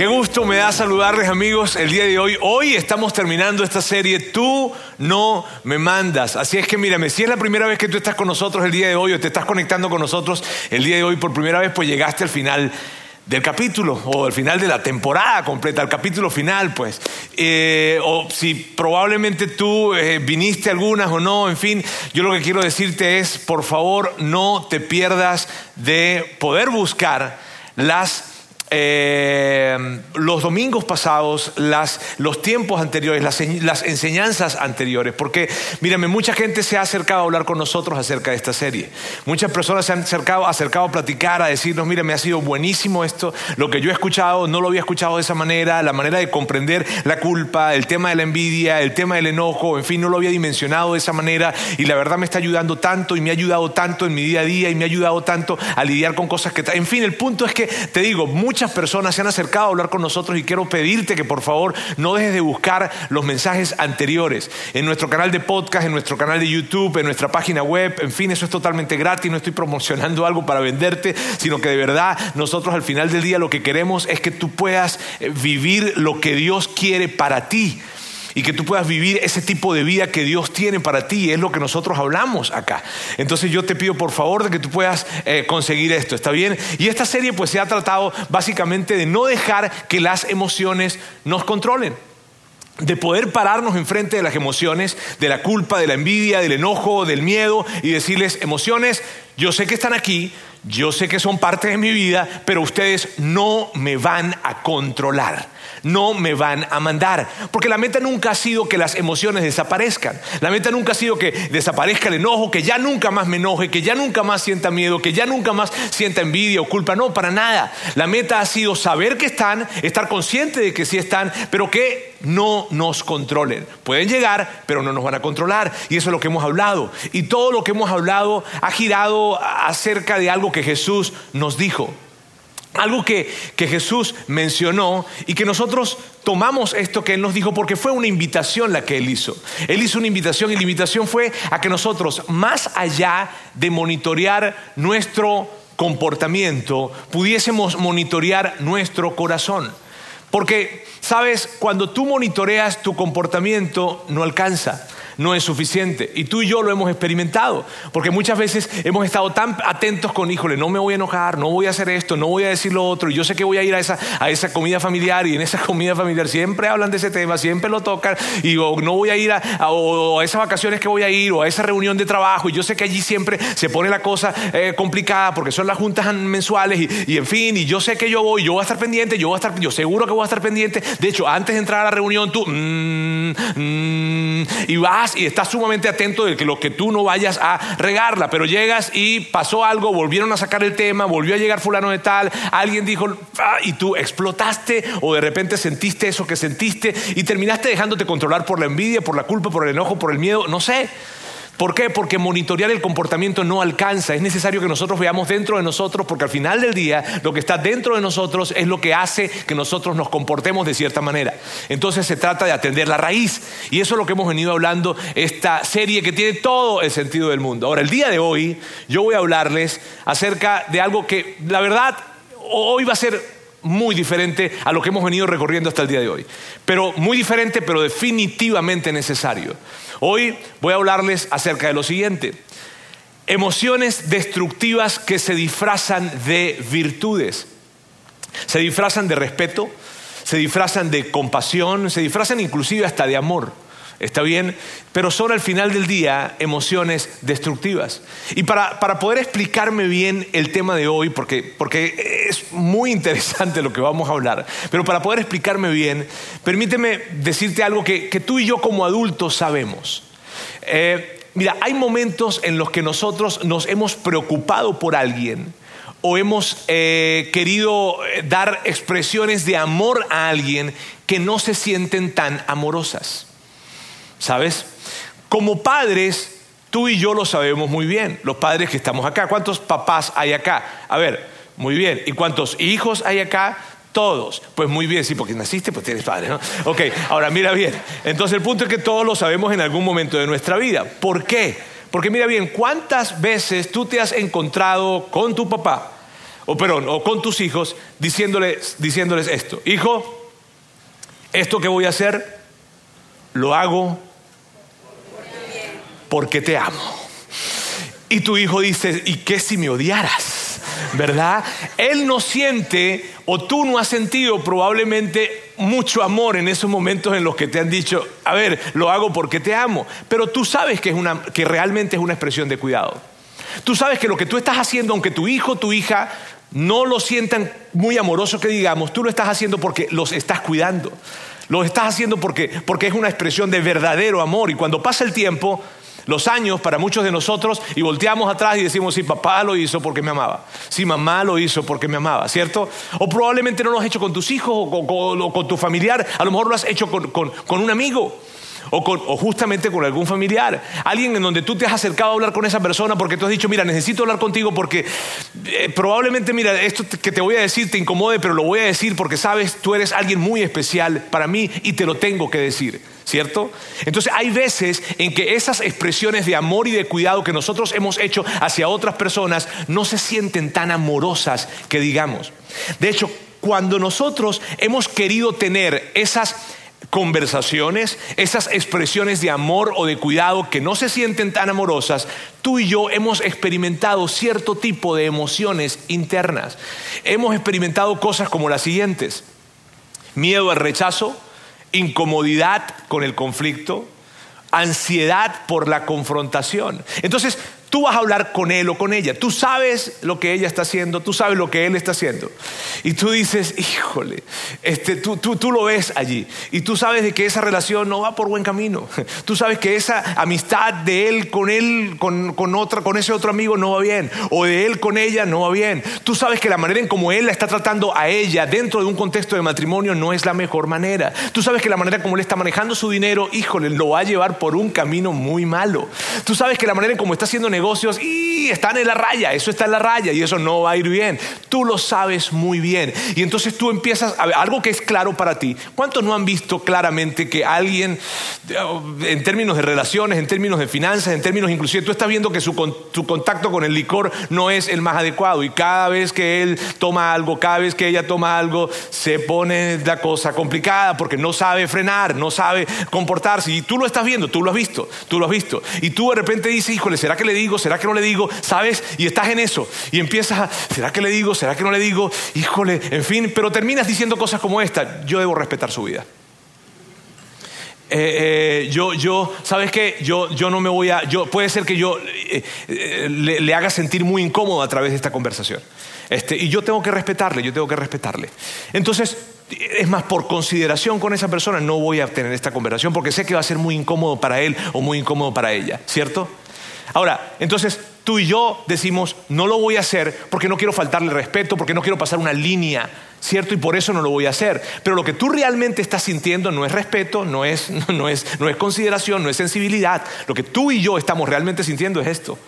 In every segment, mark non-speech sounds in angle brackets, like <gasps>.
Qué gusto me da saludarles amigos el día de hoy. Hoy estamos terminando esta serie Tú no me mandas. Así es que mírame, si es la primera vez que tú estás con nosotros el día de hoy o te estás conectando con nosotros el día de hoy por primera vez, pues llegaste al final del capítulo o al final de la temporada completa, al capítulo final, pues. Eh, o si probablemente tú eh, viniste algunas o no, en fin, yo lo que quiero decirte es, por favor, no te pierdas de poder buscar las eh, los domingos pasados, los tiempos anteriores, las, enseñanzas anteriores, porque mírame, mucha gente se ha acercado a hablar con nosotros acerca de esta serie. Muchas personas se han acercado, acercado a platicar, a decirnos, mira, me ha sido buenísimo esto, lo que yo he escuchado, no lo había escuchado de esa manera, la manera de comprender la culpa, el tema de la envidia, el tema del enojo, en fin, no lo había dimensionado de esa manera y la verdad me está ayudando tanto y me ha ayudado tanto en mi día a día y me ha ayudado tanto a lidiar con cosas que... En fin, el punto es que, te digo, muchas muchas personas se han acercado a hablar con nosotros y quiero pedirte que por favor no dejes de buscar los mensajes anteriores en nuestro canal de podcast, en nuestro canal de YouTube, en nuestra página web. En fin, eso es totalmente gratis, no estoy promocionando <laughs> algo para venderte, sino que de verdad nosotros al final del día lo que queremos es que tú puedas eh, vivir lo que Dios quiere para ti y que tú puedas vivir ese tipo de vida que Dios tiene para ti. Es lo que nosotros hablamos acá. Entonces yo te pido por favor de que tú puedas eh, conseguir esto, ¿está bien? Y esta serie pues se ha tratado básicamente de no dejar que las emociones nos controlen de poder pararnos enfrente de las emociones, de la culpa, de la envidia, del enojo, del miedo y decirles, emociones, yo sé que están aquí, yo sé que son parte de mi vida, pero ustedes no me van a controlar no me van a mandar. Porque la meta nunca ha sido que las emociones desaparezcan. La meta nunca ha sido que desaparezca el enojo, que ya nunca más me enoje, que ya nunca más sienta miedo, que ya nunca más sienta envidia o culpa. No, para nada. La meta ha sido saber que están, estar consciente de que sí están, pero que no nos controlen. Pueden llegar, pero no nos van a controlar. Y eso es lo que hemos hablado. Y todo lo que hemos hablado ha girado acerca de algo que Jesús nos dijo. Algo que, Jesús mencionó y que nosotros tomamos esto que Él nos dijo porque fue una invitación la que Él hizo. Él hizo una invitación y la invitación fue a que nosotros, más allá de monitorear nuestro comportamiento, pudiésemos monitorear nuestro corazón. Porque, sabes, cuando tú monitoreas tu comportamiento, no alcanza no es suficiente. Y tú y yo lo hemos experimentado, porque muchas veces hemos estado tan atentos con, híjole, no me voy a enojar, no voy a hacer esto, no voy a decir lo otro, y yo sé que voy a ir a esa, a esa comida familiar, y en esa <laughs> comida familiar siempre hablan de ese tema, siempre lo tocan, y no voy a ir a, esas vacaciones que voy a ir, o a esa reunión de trabajo, y yo sé que allí siempre se pone la cosa eh, complicada, porque son las juntas mensuales, y, en fin, y yo sé que yo voy, yo voy a estar pendiente, yo voy a estar, yo seguro que voy a estar pendiente, de hecho, antes de entrar a la reunión, tú, mm, mm, y vas y estás sumamente atento de que lo que tú no vayas a regarla, pero llegas y pasó algo, volvieron a sacar el tema, volvió a llegar fulano de tal, alguien dijo, ah", y tú explotaste o de repente sentiste eso que sentiste y terminaste dejándote controlar por la envidia, por la culpa, por el enojo, por el miedo, no sé. ¿Por qué? Porque monitorear el comportamiento no alcanza. Es necesario que nosotros veamos dentro de nosotros, porque al final del día lo que está dentro de nosotros es lo que hace que nosotros nos comportemos de cierta manera. Entonces se trata de atender la raíz. Y eso es lo que hemos venido hablando esta serie que tiene todo el sentido del mundo. Ahora, el día de hoy yo voy a hablarles acerca de algo que la verdad hoy va a ser muy diferente a lo que hemos venido recorriendo hasta el día de hoy. Pero muy diferente, pero definitivamente necesario. Hoy voy a hablarles acerca de lo siguiente. Emociones destructivas que se disfrazan de virtudes. Se disfrazan de respeto, se disfrazan de compasión, se disfrazan inclusive hasta de amor. ¿Está bien? Pero son al final del día emociones destructivas. Y para, poder explicarme bien el tema de hoy, porque, porque, es muy interesante lo que vamos a hablar, pero para poder explicarme bien, permíteme decirte algo que, tú y yo como adultos sabemos. Eh, mira, hay momentos en los que nosotros nos hemos preocupado por alguien o hemos eh, querido eh, dar expresiones de amor a alguien que no se sienten tan amorosas. ¿Sabes? Como padres, Tú y yo lo sabemos muy bien, los padres que estamos acá. ¿Cuántos papás hay acá? A ver, muy bien. ¿Y cuántos hijos hay acá? Todos. Pues muy bien, sí, porque naciste, pues tienes padre, ¿no? Ok, ahora mira bien. Entonces el punto es que todos lo sabemos en algún momento de nuestra vida. ¿Por qué? Porque mira bien, ¿cuántas veces tú te has encontrado con tu papá, o perdón, o con tus hijos, diciéndoles, diciéndoles esto? Hijo, esto que voy a hacer, lo hago porque te amo. Y tu hijo dice, ¿y qué si me odiaras? ¿verdad? Él no siente o tú no has sentido probablemente mucho amor en esos momentos en los que te han dicho, a ver, lo hago porque te amo, pero tú sabes que, es una, que realmente es una expresión de cuidado. Tú sabes que lo que tú estás haciendo, aunque tu hijo tu hija no lo sientan muy amoroso que digamos, tú lo estás haciendo porque los estás cuidando. Lo estás haciendo porque, porque es una expresión de verdadero amor y cuando pasa el tiempo, los años para muchos de nosotros y volteamos atrás y decimos, sí, papá lo hizo porque me amaba, sí, mamá lo hizo porque me amaba, ¿cierto? O probablemente no lo has hecho con tus hijos o con, tu familiar, a lo mejor lo has hecho con un amigo o, justamente con algún familiar, alguien en donde tú te has acercado a hablar con esa persona porque tú has dicho, mira, necesito hablar contigo porque eh, probablemente, mira, esto que te voy a decir te incomode, pero lo voy a decir porque sabes, tú eres alguien muy especial para mí y te lo tengo que decir. ¿Cierto? Entonces hay veces en que esas expresiones de amor y de cuidado que nosotros hemos hecho hacia otras personas no se sienten tan amorosas que digamos. De hecho, cuando nosotros hemos querido tener esas conversaciones, esas expresiones de amor o de cuidado que no se sienten tan amorosas, tú y yo hemos experimentado cierto tipo de emociones internas. Hemos experimentado cosas como las siguientes. Miedo al rechazo, incomodidad con el conflicto, ansiedad por la confrontación. Entonces, Tú vas a hablar con él o con ella. Tú sabes lo que ella está haciendo, tú sabes lo que él está haciendo. Y tú dices, híjole, este, tú, tú, tú, lo ves allí. Y tú sabes de que esa relación no va por buen camino. <laughs> Tú sabes que esa amistad de él con él, con, con, otra, con ese otro amigo no va bien. O de él con ella no va bien. Tú sabes que la manera en como él la está tratando a ella dentro de un contexto de matrimonio no es la mejor manera. Tú sabes que la manera como él está manejando su dinero, híjole, lo va a llevar por un camino muy malo. Tú sabes que la manera en como está haciendo negocios y están en la raya, eso está en la raya y eso no va a ir bien. Tú lo sabes muy bien. Y entonces tú empiezas a ver algo que es claro para ti. ¿Cuántos no han visto claramente que alguien, en términos de relaciones, en términos de finanzas, en términos inclusive, tú estás viendo que su, su contacto con el licor no es el más adecuado y cada vez que él toma algo, cada vez que ella toma algo, se pone la cosa complicada porque no sabe frenar, no sabe comportarse. Y tú lo estás viendo, tú lo has visto, tú lo has visto. Y tú de repente dices, híjole, ¿será que le digo? ¿Será que no le digo? ¿Sabes? Y estás en eso. Y empiezas ¿será que le digo? ¿Será que no le digo? Híjole, en fin, pero terminas diciendo cosas como esta. Yo debo respetar su vida. Eh, eh, yo, yo, ¿sabes qué? Yo, yo no me voy a, yo, puede ser que yo eh, le, le, haga sentir muy incómodo a través de esta conversación. Este, y yo tengo que respetarle, yo tengo que respetarle. Entonces, es más, por consideración con esa persona no voy a tener esta conversación porque sé que va a ser muy incómodo para él o muy incómodo para ella, ¿cierto? Ahora, entonces tú y yo decimos, no lo voy a hacer porque no quiero faltarle respeto, porque no quiero pasar una línea, ¿cierto? Y por eso no lo voy a hacer. Pero lo que tú realmente estás sintiendo no es respeto, no es, <laughs> no es, no es consideración, no es sensibilidad. Lo que tú y yo estamos realmente sintiendo es esto.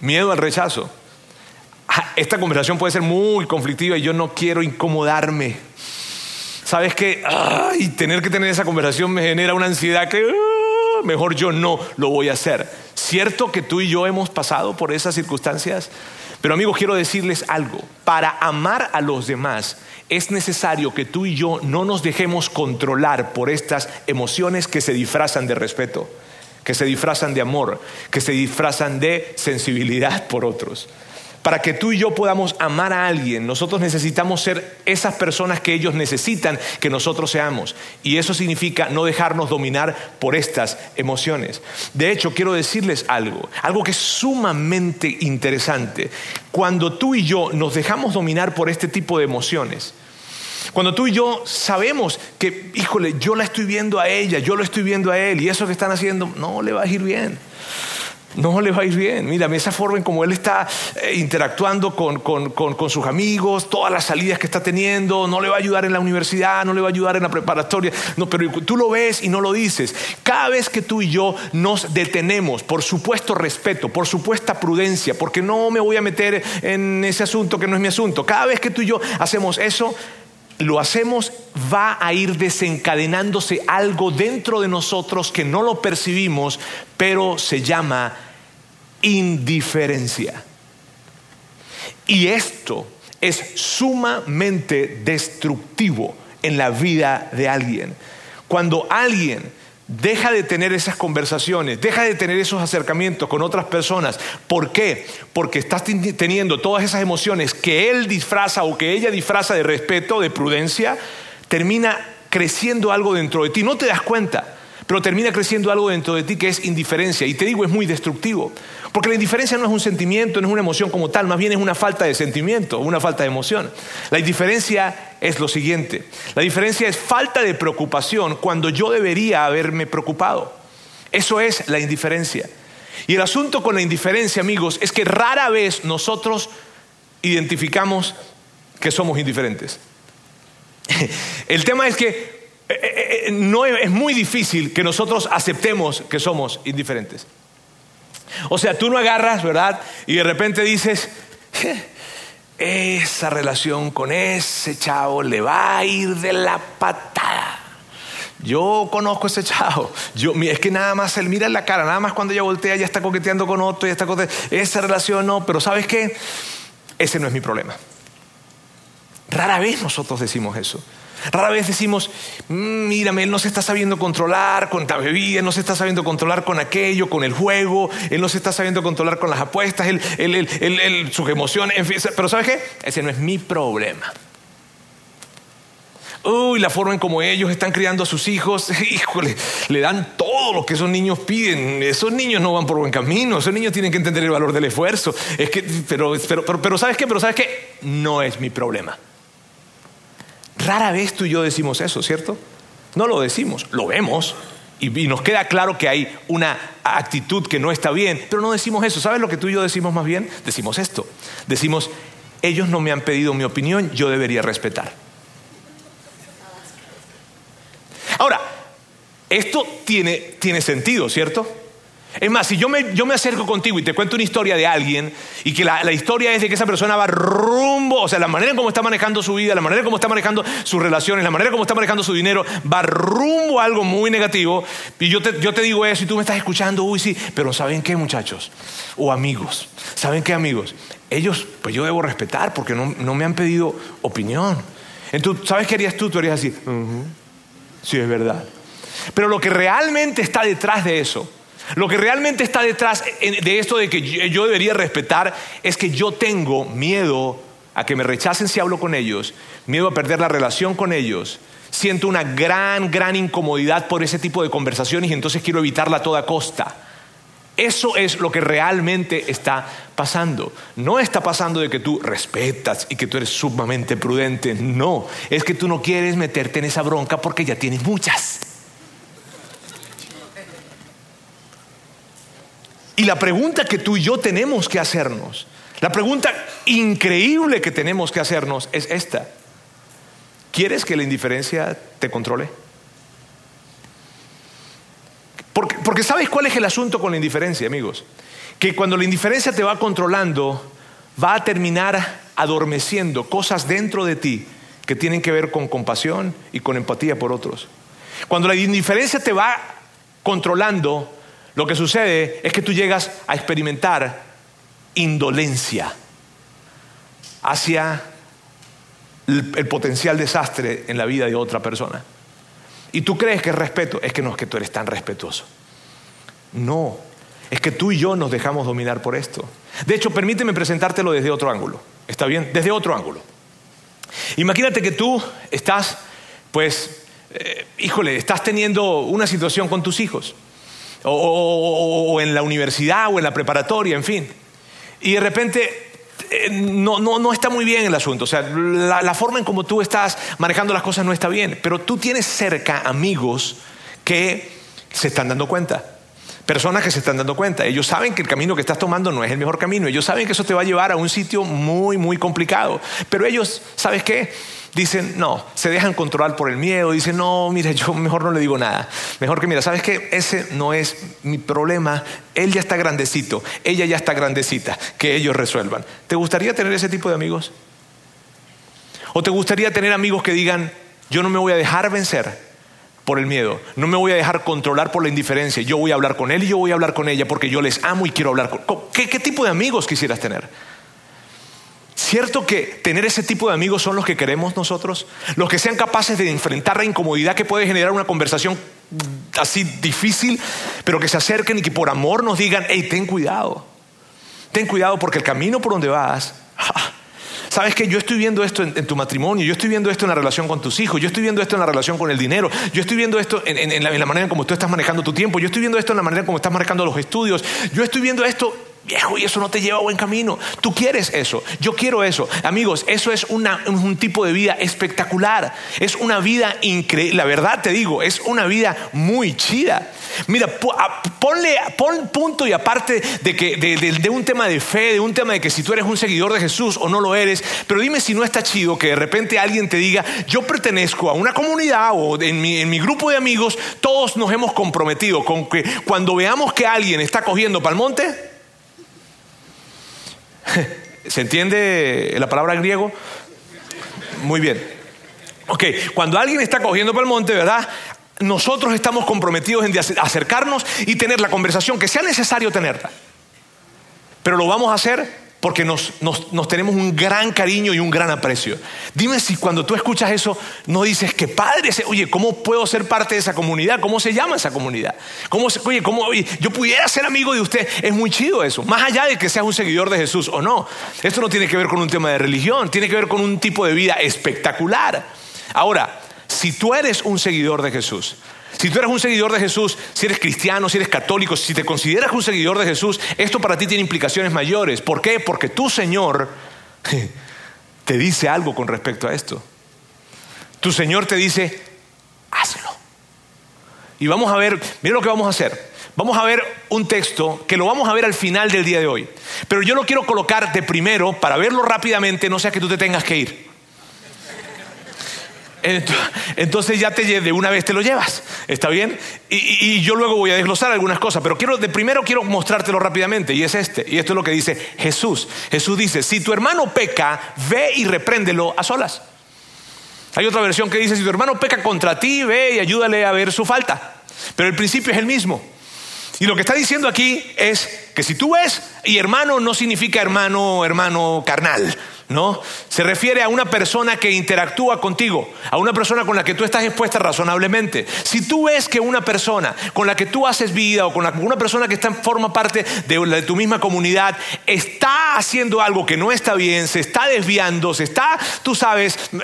Miedo al rechazo. Ah, esta conversación puede ser muy conflictiva y yo no quiero incomodarme. ¿Sabes qué? Ay, tener que tener esa conversación me genera una ansiedad que mejor yo no lo voy a hacer. ¿Cierto que tú y yo hemos pasado por esas circunstancias? Pero amigos, quiero decirles algo. Para amar a los demás es necesario que tú y yo no nos dejemos controlar por estas emociones que se disfrazan de respeto, que se disfrazan de amor, que se disfrazan de sensibilidad por otros. Para que tú y yo podamos amar a alguien, nosotros necesitamos ser esas personas que ellos necesitan que nosotros seamos. Y eso significa no dejarnos dominar por estas emociones. De hecho, quiero decirles algo, algo que es sumamente interesante. Cuando tú y yo nos dejamos dominar por este tipo de emociones, cuando tú y yo sabemos que, híjole, yo la estoy viendo a ella, yo lo estoy viendo a él, y eso que están haciendo no le va a ir bien no le va a ir bien. Mira, esa forma en cómo él está eh, interactuando con, con, sus amigos, todas las salidas que está teniendo, no le va a ayudar en la universidad, no le va a ayudar en la preparatoria. No, pero tú lo ves y no lo dices. Cada vez que tú y yo nos detenemos, por supuesto respeto, por supuesta prudencia, porque no me voy a meter en ese asunto que no es mi asunto. Cada vez que tú y yo hacemos eso, lo hacemos, va a ir desencadenándose algo dentro de nosotros que no lo percibimos, pero se llama indiferencia. Y esto es sumamente destructivo en la vida de alguien. Cuando alguien Deja de tener esas conversaciones, deja de tener esos acercamientos con otras personas. ¿Por qué? Porque estás teniendo todas esas emociones que él disfraza o que ella disfraza de respeto, de prudencia, termina creciendo algo dentro de ti. No te das cuenta pero termina creciendo algo dentro de ti que es indiferencia. Y te digo, es muy destructivo. Porque la indiferencia no es un sentimiento, no es una emoción como tal, más bien es una falta de sentimiento, una falta de emoción. La indiferencia es lo siguiente. La diferencia es falta de preocupación cuando yo debería haberme preocupado. Eso es la indiferencia. Y el asunto con la indiferencia, amigos, es que rara vez nosotros identificamos que somos indiferentes. <laughs> El tema es que eh, eh, no es muy difícil que nosotros aceptemos que somos indiferentes. O sea, tú no agarras, ¿verdad? Y de repente dices, esa relación con ese chavo le va a ir de la patada. Yo conozco a ese chavo. Yo, es que nada más él mira en la cara, nada más cuando ella voltea ya está coqueteando con otro, ya está Esa relación no, pero ¿sabes qué? Ese no es mi problema. Rara vez nosotros decimos eso. Rara vez decimos, mm, mírame, él no se está sabiendo controlar con la bebida, no se está sabiendo controlar con aquello, con el juego, él no se está sabiendo controlar con las apuestas, él, él, sus emociones, en fin, pero ¿sabes qué? Ese no es mi problema. Uy, la forma en cómo ellos están criando a sus hijos, <laughs> híjole, le dan todo lo que esos niños piden. Esos niños no van por buen camino, esos niños tienen que entender el valor del esfuerzo. Es que, pero, pero, pero ¿sabes qué? Pero ¿sabes qué? No es mi problema. Rara vez tú y yo decimos eso, ¿cierto? No lo decimos, lo vemos y, nos queda claro que hay una actitud que no está bien, pero no decimos eso. ¿Sabes lo que tú y yo decimos más bien? Decimos esto. Decimos, ellos no me han pedido mi opinión, yo debería respetar. Ahora, esto tiene, tiene sentido, ¿cierto? Es más, si yo me, yo me, acerco contigo y te cuento una historia de alguien y que la, historia es de que esa persona va rumbo, o sea, la manera en cómo está manejando su vida, la manera en cómo está manejando sus relaciones, la manera en cómo está manejando su dinero, va rumbo a algo muy negativo, y yo te, yo te digo eso y tú me estás escuchando, uy, sí, pero ¿saben qué, muchachos? O amigos, ¿saben qué, amigos? Ellos, pues yo debo respetar porque no, no me han pedido opinión. Entonces, ¿sabes qué harías tú? Tú harías así, sí, es verdad. Pero lo que realmente está detrás de eso, lo que realmente está detrás de esto de que yo debería respetar es que yo tengo miedo a que me rechacen si hablo con ellos, miedo a perder la relación con ellos. Siento una gran, gran incomodidad por ese tipo de conversaciones y entonces quiero evitarla a toda costa. Eso es lo que realmente está pasando. No está pasando de que tú respetas y que tú eres sumamente prudente. No, es que tú no quieres meterte en esa bronca porque ya tienes muchas. Y la pregunta que tú y yo tenemos que hacernos, la pregunta increíble que tenemos que hacernos es esta. ¿Quieres que la indiferencia te controle? Porque, ¿sabes cuál es el asunto con la indiferencia, amigos? Que cuando la indiferencia te va controlando, va a terminar adormeciendo cosas dentro de ti que tienen que ver con compasión y con empatía por otros. Cuando la indiferencia te va controlando, lo que sucede es que tú llegas a experimentar indolencia hacia el, potencial desastre en la vida de otra persona. Y tú crees que es respeto, es que no es que tú eres tan respetuoso. No, es que tú y yo nos dejamos dominar por esto. De hecho, permíteme presentártelo desde otro ángulo. ¿Está bien? Desde otro ángulo. Imagínate que tú estás, pues, eh, híjole, estás teniendo una situación con tus hijos o, en la universidad o en la preparatoria, en fin. Y de repente eh, no, no, está muy bien el asunto. O sea, la, la, forma en cómo tú estás manejando las cosas no está bien. Pero tú tienes cerca amigos que se están dando cuenta. Personas que se están dando cuenta. Ellos saben que el camino que estás tomando no es el mejor camino. Ellos saben que eso te va a llevar a un sitio muy, muy complicado. Pero ellos, ¿sabes qué? Dicen, no, se dejan controlar por el miedo. Dicen, no, mira, yo mejor no le digo nada. Mejor que, mira, ¿sabes qué? Ese no es mi problema. Él ya está grandecito. Ella ya está grandecita. Que ellos resuelvan. ¿Te gustaría tener ese tipo de amigos? ¿O te gustaría tener amigos que digan, yo no me voy a dejar vencer? por el miedo. No me voy a dejar controlar por la indiferencia. Yo voy a hablar con él y yo voy a hablar con ella porque yo les amo y quiero hablar con... ¿Qué, qué tipo de amigos quisieras tener? ¿Cierto que tener ese tipo de amigos son los que queremos nosotros? Los que sean capaces de enfrentar la incomodidad que puede generar una conversación así difícil, pero que se acerquen y que por amor nos digan, hey, ten cuidado. Ten cuidado porque el camino por donde vas Sabes que yo estoy viendo esto en, tu matrimonio, yo estoy viendo esto en la relación con tus hijos, yo estoy viendo esto en la relación con el dinero, yo estoy viendo esto en, la, en la manera en cómo tú estás manejando tu tiempo, yo estoy viendo esto en la manera en cómo estás manejando los estudios, yo estoy viendo esto Viejo, y eso no te lleva a buen camino. Tú quieres eso, yo quiero eso. Amigos, eso es un tipo de vida espectacular. Es una vida increíble. La verdad te digo, es una vida muy chida. Mira, ponle, pon punto y aparte de, que, de, un tema de fe, de un tema de que si tú eres un seguidor de Jesús o no lo eres, pero dime si no está chido que de repente alguien te diga, yo pertenezco a una comunidad o en mi, en mi grupo de amigos, todos nos hemos comprometido con que cuando veamos que alguien está cogiendo para monte, <laughs> ¿Se entiende la palabra griego? Muy bien. Ok, cuando alguien está cogiendo para el monte, ¿verdad? Nosotros estamos comprometidos en acercarnos y tener la conversación que sea necesario tenerla. Pero lo vamos a hacer porque nos, tenemos un gran cariño y un gran aprecio. Dime si cuando tú escuchas eso no dices que padre, oye, ¿cómo puedo ser parte de esa comunidad? ¿Cómo se llama esa comunidad? ¿Cómo, oye, ¿cómo, yo pudiera ser amigo de usted? Es muy chido eso, más allá de que seas un seguidor de Jesús o no. Esto no tiene que ver con un tema de religión, tiene que ver con un tipo de vida espectacular. Ahora, si tú eres un seguidor de Jesús, si tú eres un seguidor de Jesús, si eres cristiano, si eres católico, si te consideras un seguidor de Jesús, esto para ti tiene implicaciones mayores. ¿Por qué? Porque tu Señor te dice algo con respecto a esto. Tu Señor te dice, hazlo. Y vamos a ver, mira lo que vamos a hacer. Vamos a ver un texto que lo vamos a ver al final del día de hoy. Pero yo lo quiero colocar de primero para verlo rápidamente, no sea que tú te tengas que ir. Entonces ya te, de una vez te lo llevas, ¿está bien? Y, yo luego voy a desglosar algunas cosas, pero quiero, de primero quiero mostrártelo rápidamente, y es este, y esto es lo que dice Jesús. Jesús dice, si tu hermano peca, ve y repréndelo a solas. Hay otra versión que dice, si tu hermano peca contra ti, ve y ayúdale a ver su falta. Pero el principio es el mismo. Y lo que está diciendo aquí es que si tú ves, y hermano no significa hermano, hermano carnal, ¿no? Se refiere a una persona que interactúa contigo, a una persona con la que tú estás expuesta razonablemente. Si tú ves que una persona con la que tú haces vida o con una persona que está, forma parte de, tu misma comunidad está haciendo algo que no está bien, se está desviando, se está, tú sabes, eh,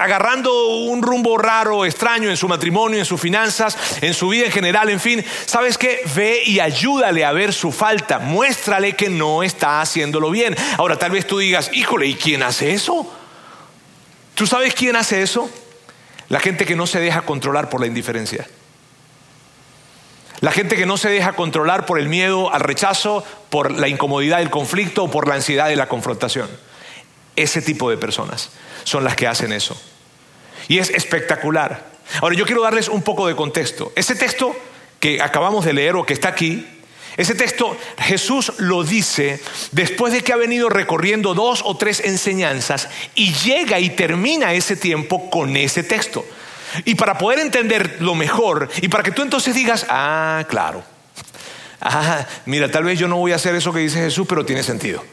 agarrando un rumbo raro, extraño en su matrimonio, en sus finanzas, en su vida en general, en fin, ¿sabes qué? Ve y ayúdale a ver su falta, muéstrale que no está haciéndolo bien. Ahora, tal vez tú digas, híjole, ¿y quién hace eso? ¿Tú sabes quién hace eso? La gente que no se deja controlar por la indiferencia. La gente que no se deja controlar por el miedo al rechazo, por la incomodidad del conflicto o por la ansiedad de la confrontación. Ese tipo de personas son las que hacen eso. Y es espectacular. Ahora yo quiero darles un poco de contexto. Ese texto que acabamos de leer o que está aquí ese texto Jesús lo dice después de que ha venido recorriendo dos o tres enseñanzas y llega y termina ese tiempo con ese texto. Y para poder entender lo mejor y para que tú entonces digas, ah, claro, ah, mira, tal vez yo no voy a hacer eso que dice Jesús, pero tiene sentido.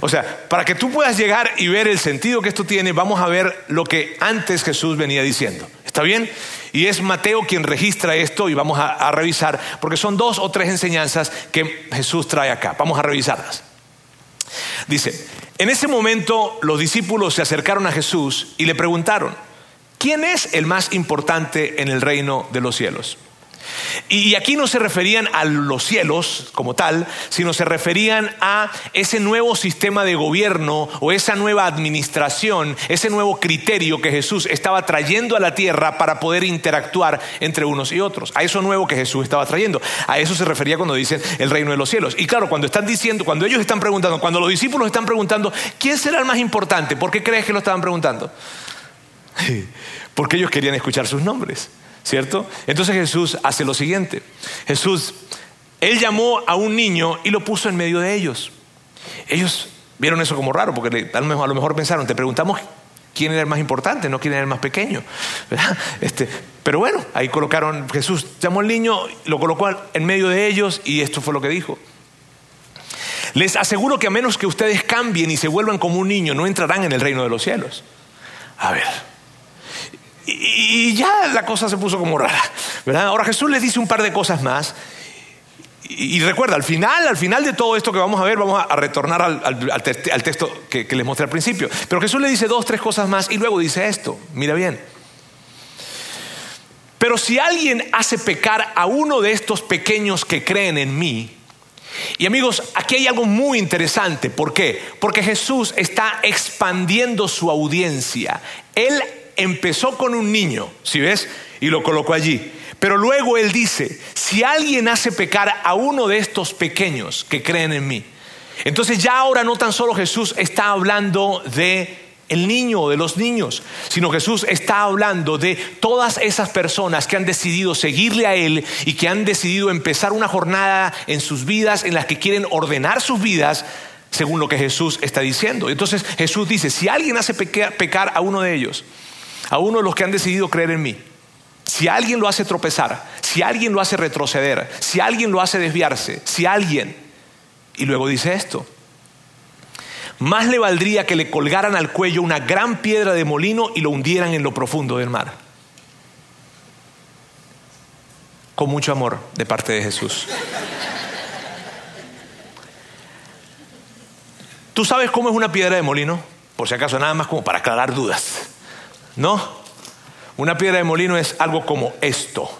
O sea, para que tú puedas llegar y ver el sentido que esto tiene, vamos a ver lo que antes Jesús venía diciendo. ¿Está bien? Y es Mateo quien registra esto y vamos a, revisar, porque son dos o tres enseñanzas que Jesús trae acá. Vamos a revisarlas. Dice, en ese momento los discípulos se acercaron a Jesús y le preguntaron, ¿quién es el más importante en el reino de los cielos? Y aquí no se referían a los cielos como tal, sino se referían a ese nuevo sistema de gobierno o esa nueva administración, ese nuevo criterio que Jesús estaba trayendo a la tierra para poder interactuar entre unos y otros. A eso nuevo que Jesús estaba trayendo. A eso se refería cuando dicen el reino de los cielos. Y claro, cuando están diciendo, cuando ellos están preguntando, cuando los discípulos están preguntando, ¿quién será el más importante? ¿Por qué crees que lo estaban preguntando? <laughs> Porque ellos querían escuchar sus nombres. ¿Cierto? Entonces Jesús hace lo siguiente. Jesús, él llamó a un niño y lo puso en medio de ellos. Ellos vieron eso como raro, porque a lo mejor, pensaron, te preguntamos quién era el más importante, no quién era el más pequeño. <laughs> Este, pero bueno, ahí colocaron, Jesús llamó al niño, lo colocó en medio de ellos y esto fue lo que dijo. Les aseguro que a menos que ustedes cambien y se vuelvan como un niño, no entrarán en el reino de los cielos. A ver, y, ya la cosa se puso como rara. ¿verdad? Ahora Jesús les dice un par de cosas más. Y, recuerda, al final, al final de todo esto que vamos a ver, vamos a, retornar al, texto que, que les mostré al principio. Pero Jesús le dice dos, tres cosas más y luego dice esto. Mira bien. Pero si alguien hace pecar a uno de estos pequeños que creen en mí, y amigos, aquí hay algo muy interesante. ¿Por qué? Porque Jesús está expandiendo su audiencia. Él empezó con un niño, si ves? Y lo colocó allí. Pero luego él dice, si alguien hace pecar a uno de estos pequeños que creen en mí, entonces ya ahora no tan solo Jesús está hablando de el niño o de los niños, sino Jesús está hablando de todas esas personas que han decidido seguirle a Él y que han decidido empezar una jornada en sus vidas en las que quieren ordenar sus vidas según lo que Jesús está diciendo. Entonces Jesús dice, si alguien hace pecar a uno de ellos, a uno de los que han decidido creer en mí. Si alguien lo hace tropezar, si alguien lo hace retroceder, si alguien lo hace desviarse, si alguien, y luego dice esto, más le valdría que le colgaran al cuello una gran piedra de molino y lo hundieran en lo profundo del mar. Con mucho amor de parte de Jesús. ¿Tú sabes cómo es una piedra de molino? Por si acaso, nada más como para aclarar dudas. No, una piedra de molino es algo como esto,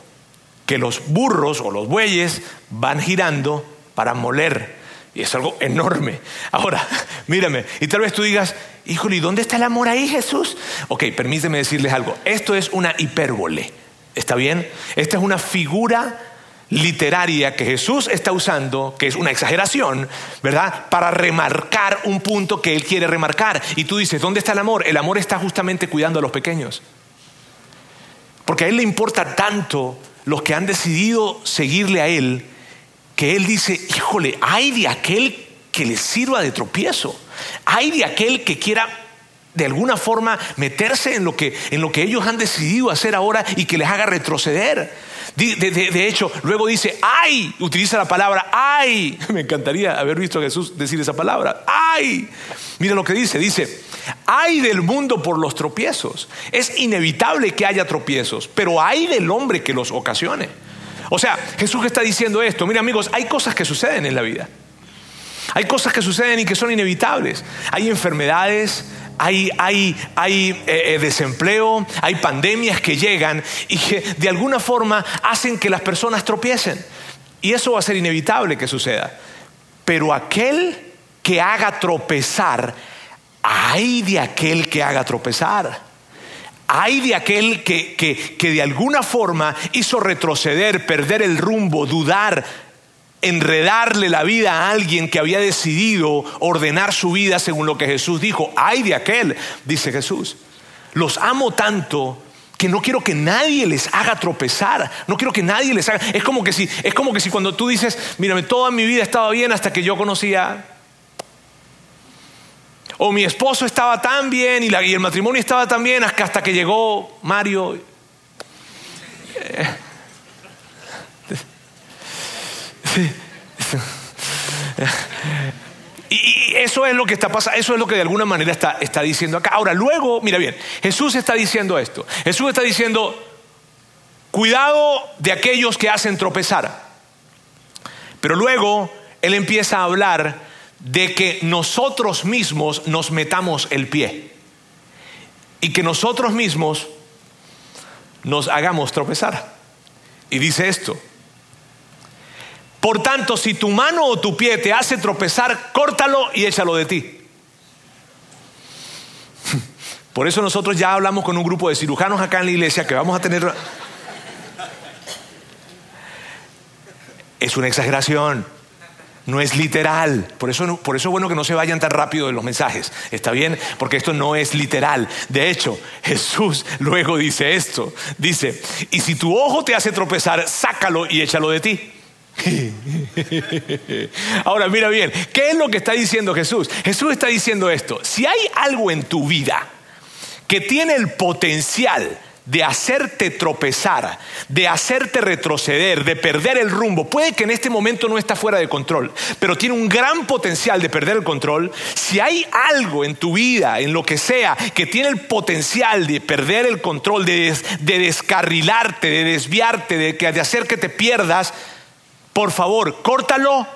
que los burros o los bueyes van girando para moler. Y es algo enorme. Ahora, <laughs> mírame, y tal vez tú digas, híjole, ¿y dónde está el amor ahí, Jesús? Ok, permíteme decirles algo. Esto es una hipérbole. ¿Está bien? Esta es una figura literaria que Jesús está usando, que es una exageración, ¿verdad? Para remarcar un punto que Él quiere remarcar. Y tú dices, ¿dónde está el amor? El amor está justamente cuidando a los pequeños. Porque a Él le importa tanto los que han decidido seguirle a Él, que Él dice, híjole, hay de aquel que le sirva de tropiezo, hay de aquel que quiera de alguna forma meterse en lo que, en lo que ellos han decidido hacer ahora y que les haga retroceder. De, hecho, luego dice, ay, utiliza la palabra, ay. <laughs> Me encantaría haber visto a Jesús decir esa palabra, ay. Mira lo que dice, dice, ay del mundo por los tropiezos. Es inevitable que haya tropiezos, pero hay del hombre que los ocasione. O sea, Jesús está diciendo esto, mira amigos, hay cosas que suceden en la vida. Hay cosas que suceden y que son inevitables. Hay enfermedades, hay, hay, hay eh, eh, desempleo, hay pandemias que llegan y que de alguna forma hacen que las personas tropiecen. Y eso va a ser inevitable que suceda. Pero aquel que haga tropezar, hay de aquel que haga tropezar. Hay de aquel que, que, que de alguna forma hizo retroceder, perder el rumbo, dudar, enredarle la vida a alguien que había decidido ordenar su vida según lo que Jesús dijo. Ay de aquel, dice Jesús. Los amo tanto que no quiero que nadie les haga tropezar, no quiero que nadie les haga. Es como que si, es como que si cuando tú dices, mírame, toda mi vida estaba bien hasta que yo conocía. O mi esposo estaba tan bien y, y el matrimonio estaba tan bien hasta que llegó Mario. Eh, y eso es lo que está pasando, eso es lo que de alguna manera está, está diciendo acá. Ahora, luego, mira bien, Jesús está diciendo esto. Jesús está diciendo, cuidado de aquellos que hacen tropezar. Pero luego Él empieza a hablar de que nosotros mismos nos metamos el pie. Y que nosotros mismos nos hagamos tropezar. Y dice esto, Por tanto, si tu mano o tu pie te hace tropezar, córtalo y échalo de ti. <laughs> Por eso nosotros ya hablamos con un grupo de cirujanos acá en la iglesia que vamos a tener... Es una exageración, no es literal. Por eso, por eso es bueno que no se vayan tan rápido de los mensajes. ¿Está bien? Porque esto no es literal. De hecho, Jesús luego dice esto. Dice, y si tu ojo te hace tropezar, sácalo y échalo de ti. Ahora mira bien, ¿qué es lo que está diciendo Jesús? Jesús está diciendo esto, si hay algo en tu vida que tiene el potencial de hacerte tropezar, de hacerte retroceder, de perder el rumbo. Puede que en este momento no está fuera de control, pero tiene un gran potencial de perder el control. Si hay algo en tu vida, en lo que sea, que tiene el potencial de perder el control, de, descarrilarte, de desviarte, de, de hacer que te pierdas, por favor, córtalo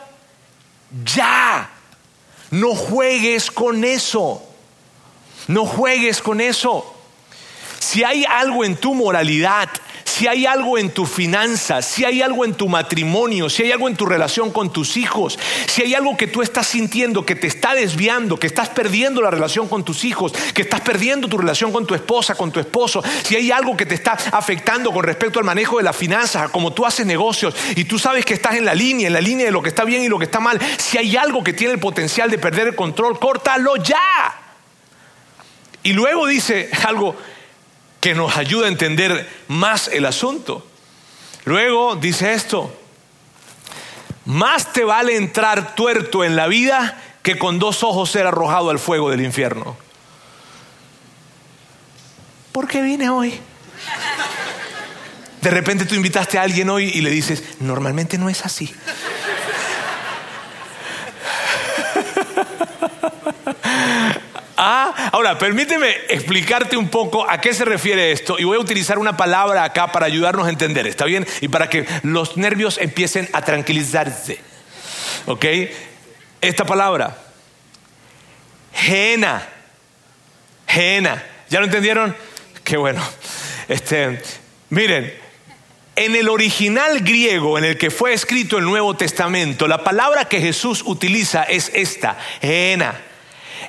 ya. No juegues con eso. No juegues con eso. Si hay algo en tu moralidad, si hay algo en tu finanzas, si hay algo en tu matrimonio, si hay algo en tu relación con tus hijos, si hay algo que tú estás sintiendo que te está desviando, que estás perdiendo la relación con tus hijos, que estás perdiendo tu relación con tu esposa, con tu esposo, si hay algo que te está afectando con respecto al manejo de las finanzas, a cómo tú haces negocios y tú sabes que estás en la línea, en la línea de lo que está bien y lo que está mal, si hay algo que tiene el potencial de perder el control, córtalo ya. Y luego dice algo que nos ayuda a entender más el asunto. Luego dice esto, más te vale entrar tuerto en la vida que con dos ojos ser arrojado al fuego del infierno. ¿Por qué vine hoy? De repente tú invitaste a alguien hoy y le dices, normalmente no es así. Ah, ahora, permíteme explicarte un poco a qué se refiere esto y voy a utilizar una palabra acá para ayudarnos a entender, ¿está bien? Y para que los nervios empiecen a tranquilizarse. ¿Ok? Esta palabra, Gena. Gena. ¿Ya lo entendieron? Qué bueno. Este, miren, en el original griego en el que fue escrito el Nuevo Testamento, la palabra que Jesús utiliza es esta, Gena.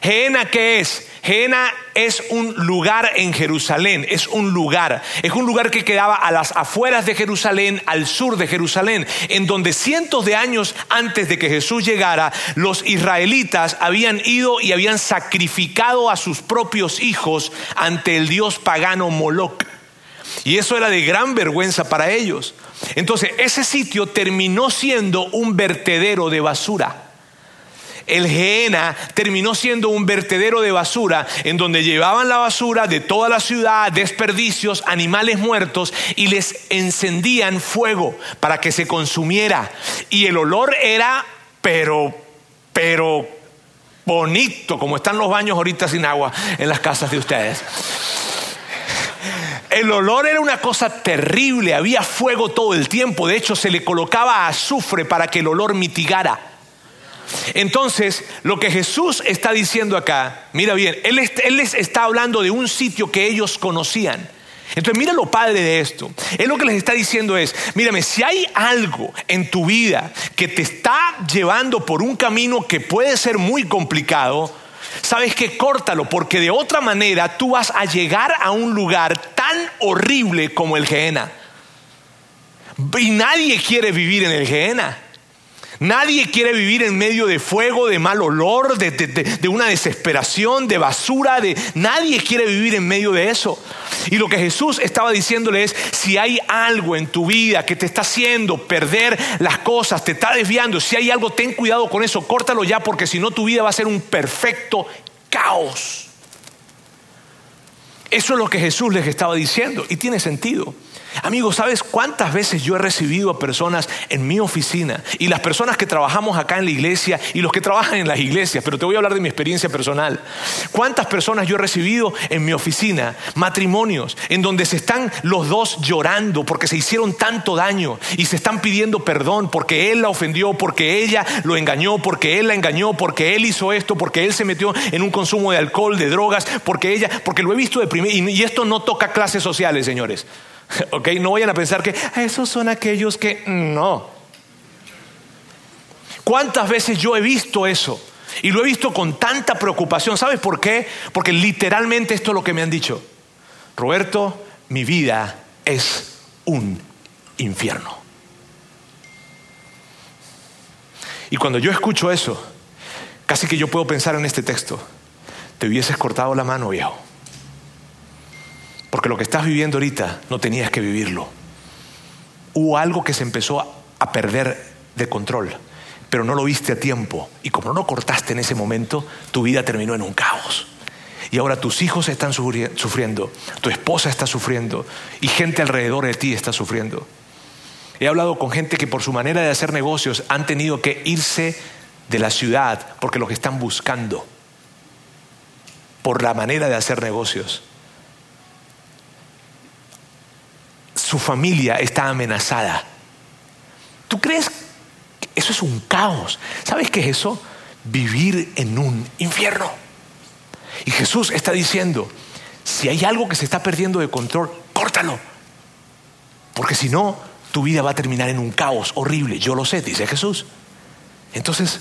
Jena, ¿qué es? Jena es un lugar en Jerusalén, es un lugar, es un lugar que quedaba a las afueras de Jerusalén, al sur de Jerusalén, en donde cientos de años antes de que Jesús llegara, los israelitas habían ido y habían sacrificado a sus propios hijos ante el dios pagano Moloch. Y eso era de gran vergüenza para ellos. Entonces, ese sitio terminó siendo un vertedero de basura el Geena terminó siendo un vertedero de basura en donde llevaban la basura de toda la ciudad, desperdicios, animales muertos y les encendían fuego para que se consumiera. Y el olor era, pero, pero bonito, como están los baños ahorita sin agua en las casas de ustedes. El olor era una cosa terrible, había fuego todo el tiempo, de hecho se le colocaba azufre para que el olor mitigara. Entonces, lo que Jesús está diciendo acá, mira bien, él, les está hablando de un sitio que ellos conocían. Entonces, mira lo padre de esto. Él lo que les está diciendo es, mírame, si hay algo en tu vida que te está llevando por un camino que puede ser muy complicado, sabes que córtalo, porque de otra manera tú vas a llegar a un lugar tan horrible como el Gehenna. Y nadie quiere vivir en el Gehenna. Nadie quiere vivir en medio de fuego, de mal olor, de, una desesperación, de basura, de nadie quiere vivir en medio de eso. Y lo que Jesús estaba diciéndole es, si hay algo en tu vida que te está haciendo perder las cosas, te está desviando, si hay algo, ten cuidado con eso, córtalo ya, porque si no tu vida va a ser un perfecto caos. Eso es lo que Jesús les estaba diciendo y tiene sentido. Amigos, ¿sabes cuántas veces yo he recibido a personas en mi oficina y las personas que trabajamos acá en la iglesia y los que trabajan en las iglesias, pero te voy a hablar de mi experiencia personal. ¿Cuántas personas yo he recibido en mi oficina, matrimonios, en donde se están los dos llorando porque se hicieron tanto daño y se están pidiendo perdón porque él la ofendió, porque ella lo engañó, porque él la engañó, porque él hizo esto, porque él se metió en un consumo de alcohol, de drogas, porque ella, porque lo he visto de primer y esto no toca clases sociales, señores. <laughs> ¿Ok? No vayan a pensar que ah, esos son aquellos que no. ¿Cuántas veces yo he visto eso? Y lo he visto con tanta preocupación. ¿Sabes por qué? Porque literalmente esto es lo que me han dicho. Roberto, mi vida es un infierno. Y cuando yo escucho eso, casi que yo puedo pensar en este texto. Te hubieses cortado la mano, viejo. Porque lo que estás viviendo ahorita no tenías que vivirlo. Hubo algo que se empezó a perder de control pero no lo viste a tiempo. Y como no lo cortaste en ese momento, tu vida terminó en un caos. Y ahora tus hijos están sufriendo, tu esposa está sufriendo y gente alrededor de ti está sufriendo. He hablado con gente que por su manera de hacer negocios han tenido que irse de la ciudad porque lo que están buscando, por la manera de hacer negocios, su familia está amenazada. ¿Tú crees eso es un caos. ¿Sabes qué es eso? Vivir en un infierno. Y Jesús está diciendo, si hay algo que se está perdiendo de control, córtalo. Porque si no, tu vida va a terminar en un caos horrible. Yo lo sé, dice Jesús. Entonces,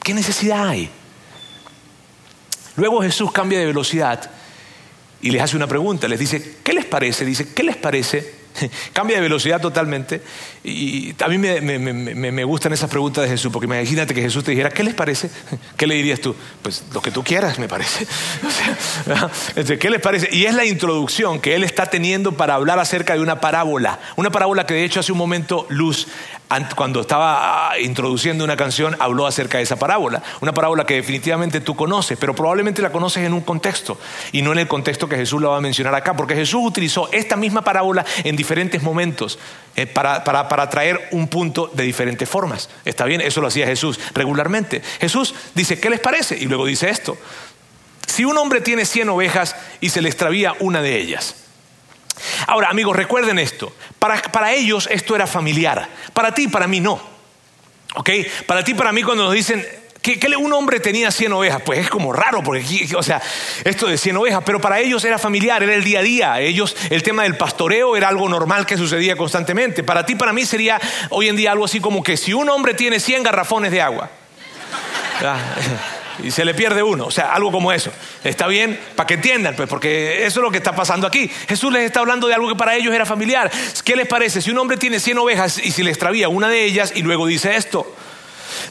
¿qué necesidad hay? Luego Jesús cambia de velocidad y les hace una pregunta. Les dice, ¿qué les parece? Dice, ¿qué les parece <laughs> Cambia de velocidad totalmente. Y a mí me, gustan esas preguntas de Jesús, porque imagínate que Jesús te dijera, ¿qué les parece? <laughs> ¿Qué le dirías tú? Pues lo que tú quieras, me parece. <laughs> ¿Qué les parece? Y es la introducción que él está teniendo para hablar acerca de una parábola. Una parábola que de hecho hace un momento Luz cuando estaba ah, introduciendo una canción, habló acerca de esa parábola. Una parábola que definitivamente tú conoces, pero probablemente la conoces en un contexto y no en el contexto que Jesús la va a mencionar acá, porque Jesús utilizó esta misma parábola en diferentes momentos eh, para, para traer un punto de diferentes formas. Está bien, eso lo hacía Jesús regularmente. Jesús dice, ¿qué les parece? Y luego dice esto. Si un hombre tiene 100 ovejas y se le extravía una de ellas, Ahora, amigos, recuerden esto. Para, ellos esto era familiar. Para ti, para mí no. ¿Ok? Para ti, para mí, cuando nos dicen que, un hombre tenía 100 ovejas, pues es como raro, porque, o sea, esto de 100 ovejas, pero para ellos era familiar, era el día a día. Ellos, el tema del pastoreo era algo normal que sucedía constantemente. Para ti, para mí sería hoy en día algo así como que si un hombre tiene 100 garrafones de agua <laughs> y se le pierde uno. O sea, algo como eso. Está bien para que entiendan, pues, porque eso es lo que está pasando aquí. Jesús les está hablando de algo que para ellos era familiar. ¿Qué les parece? Si un hombre tiene 100 ovejas y si le extravía una de ellas y luego dice esto.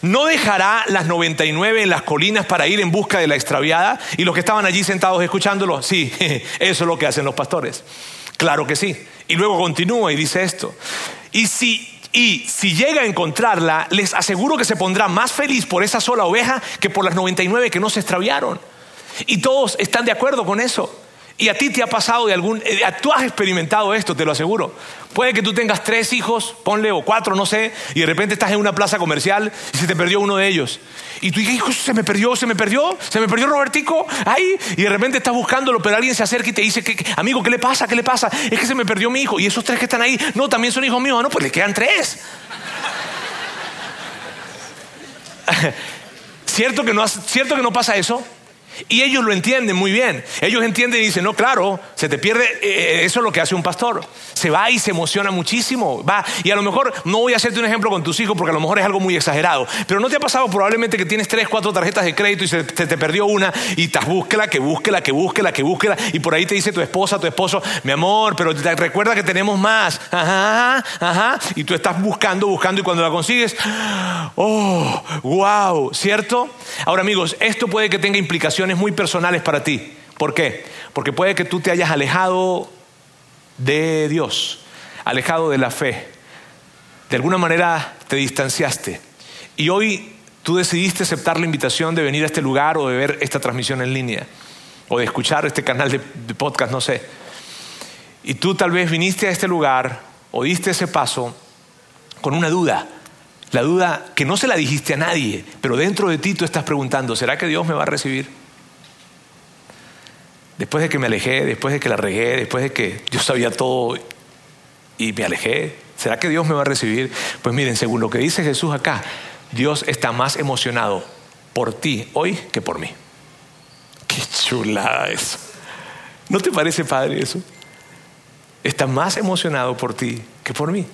¿No dejará las 99 en las colinas para ir en busca de la extraviada? Y los que estaban allí sentados escuchándolo, sí, <laughs> eso es lo que hacen los pastores. Claro que sí. Y luego continúa y dice esto. Y si y si llega a encontrarla, les aseguro que se pondrá más feliz por esa sola oveja que por las 99 que no se extraviaron. Y todos están de acuerdo con eso. Y a ti te ha pasado de algún... Eh, tú has experimentado esto, te lo aseguro. Puede que tú tengas tres hijos, ponle, o cuatro, no sé, y de repente estás en una plaza comercial y se te perdió uno de ellos. Y tú dices, hijo, se me perdió, se me perdió, se me perdió Robertico, ahí. Y de repente estás buscándolo, pero alguien se acerca y te dice, amigo, ¿qué le pasa? ¿Qué le pasa? Es que se me perdió mi hijo. Y esos tres que están ahí, no, también son hijos míos. Ah, no, pues le quedan tres. <laughs> ¿Cierto que, no, ¿Cierto que no pasa eso? Y ellos lo entienden muy bien. Ellos entienden y dicen, no, claro, se te pierde, eh, eso es lo que hace un pastor. Se va y se emociona muchísimo. Va. Y a lo mejor, no voy a hacerte un ejemplo con tus hijos porque a lo mejor es algo muy exagerado. Pero no te ha pasado probablemente que tienes tres, cuatro tarjetas de crédito y se te, perdió una y estás búsquela, que búsquela, que búsquela, que búsquela. Y por ahí te dice tu esposa, tu esposo, mi amor, pero te recuerda que tenemos más. Ajá, ajá. Y tú estás buscando, buscando y cuando la consigues, <gasps> oh, wow, ¿cierto? Ahora amigos, esto puede que tenga implicaciones muy personales para ti. ¿Por qué? Porque puede que tú te hayas alejado de Dios, alejado de la fe. De alguna manera te distanciaste. Y hoy tú decidiste aceptar la invitación de venir a este lugar o de ver esta transmisión en línea o de escuchar este canal de, podcast, no sé. Y tú tal vez viniste a este lugar o diste ese paso con una duda. La duda que no se la dijiste a nadie, pero dentro de ti tú estás preguntando, ¿será que Dios me va a recibir? Después de que me alejé, después de que la regué, después de que yo sabía todo y me alejé, ¿será que Dios me va a recibir? Pues miren, según lo que dice Jesús acá, Dios está más emocionado por ti hoy que por mí. Qué chulada eso. ¿No te parece padre eso? Está más emocionado por ti que por mí.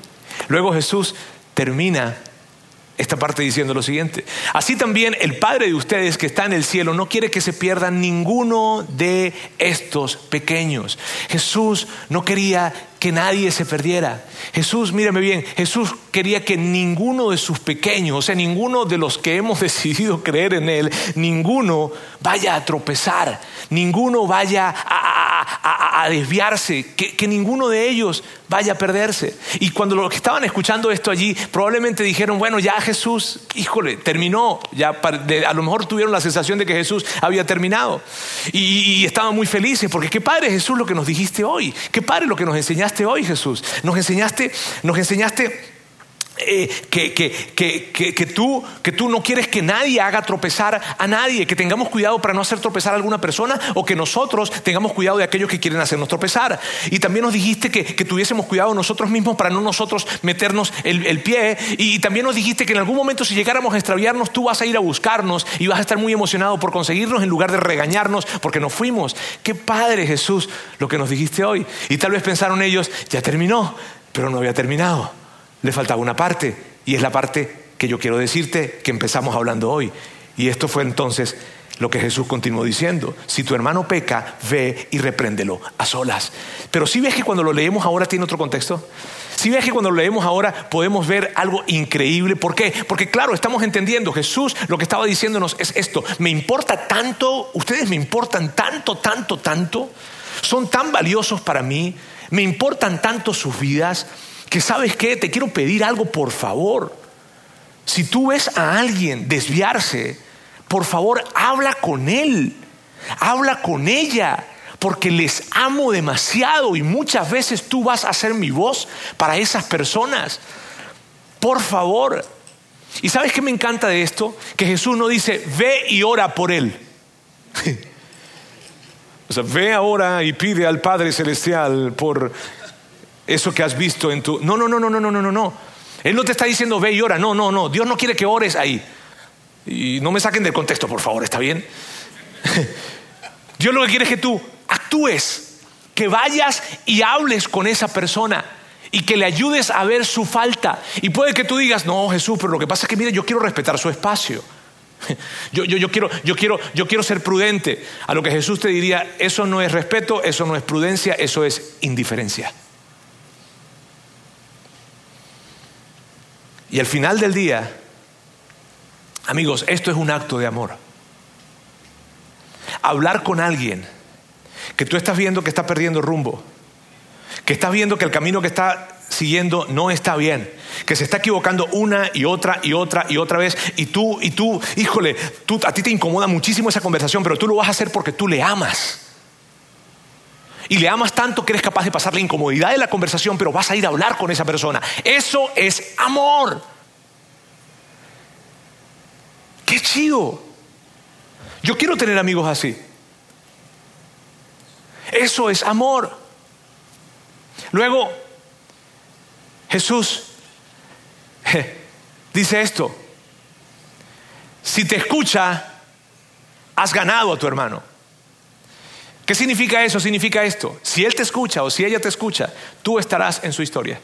Luego Jesús termina esta parte diciendo lo siguiente. Así también el Padre de ustedes que está en el cielo no quiere que se pierdan ninguno de estos pequeños. Jesús no quería que nadie se perdiera. Jesús, mírame bien, Jesús quería que ninguno de sus pequeños, o sea, ninguno de los que hemos <laughs> decidido creer en Él, ninguno vaya a tropezar, ninguno vaya a, desviarse, que, que, ninguno de ellos vaya a perderse. Y cuando los que estaban escuchando esto allí, probablemente dijeron, bueno, ya Jesús, híjole, terminó, ya a lo mejor tuvieron la sensación de que Jesús había terminado. Y, y estaban muy felices, porque qué padre Jesús lo que nos dijiste hoy, qué padre lo que nos enseñaste hoy Jesús, nos enseñaste, nos enseñaste eh, que, que, tú, que tú no quieres que nadie haga tropezar a nadie, que tengamos cuidado para no hacer tropezar a alguna persona o que nosotros tengamos cuidado de aquellos que quieren hacernos tropezar. Y también nos dijiste que, tuviésemos cuidado nosotros mismos para no nosotros meternos el, pie. Y, también nos dijiste que en algún momento si llegáramos a extraviarnos, tú vas a ir a buscarnos y vas a estar muy emocionado por conseguirnos en lugar de regañarnos porque nos fuimos. Qué padre Jesús lo que nos dijiste hoy. Y tal vez pensaron ellos, ya terminó, pero no había terminado le faltaba una parte, y es la parte que yo quiero decirte que empezamos hablando hoy. Y esto fue entonces lo que Jesús continuó diciendo. Si tu hermano peca, ve y repréndelo a solas. Pero si ves que cuando lo leemos ahora tiene otro contexto. Si ves que cuando lo leemos ahora podemos ver algo increíble. ¿Por qué? Porque claro, estamos entendiendo, Jesús lo que estaba diciéndonos es esto. Me importa tanto, ustedes me importan tanto, tanto, tanto. Son tan valiosos para mí. Me importan tanto sus vidas que sabes qué, te quiero pedir algo por favor. Si tú ves a alguien desviarse, por favor habla con él, habla con ella, porque les amo demasiado y muchas veces tú vas a ser mi voz para esas personas. Por favor. ¿Y sabes qué me encanta de esto? Que Jesús no dice, ve y ora por él. <laughs> o sea, ve ahora y pide al Padre Celestial por eso que has visto en tu... No, no, no, no, no, no, no, no. Él no te está diciendo ve y ora. No, no, no. Dios no quiere que ores ahí. Y no me saquen del contexto, por favor, ¿está bien? <laughs> Dios lo que quiere es que tú actúes, que vayas y hables con esa persona y que le ayudes a ver su falta. Y puede que tú digas, no, Jesús, pero lo que pasa es que, mire, yo quiero respetar su espacio. <laughs> Yo, yo, yo, quiero, yo, quiero, yo quiero ser prudente. A lo que Jesús te diría, eso no es respeto, eso no es prudencia, eso es indiferencia. Y al final del día, amigos, esto es un acto de amor. Hablar con alguien que tú estás viendo que está perdiendo rumbo, que estás viendo que el camino que está siguiendo no está bien, que se está equivocando una y otra y otra y otra vez y tú y tú, híjole, a ti te incomoda muchísimo esa conversación, pero tú lo vas a hacer porque tú le amas. Y le amas tanto que eres capaz de pasar la incomodidad de la conversación, pero vas a ir a hablar con esa persona. Eso es amor. Qué chido. Yo quiero tener amigos así. Eso es amor. Luego, Jesús dice esto. Si te escucha, has ganado a tu hermano. ¿Qué significa eso? Significa esto. Si Él te escucha o si ella te escucha, tú estarás en su historia.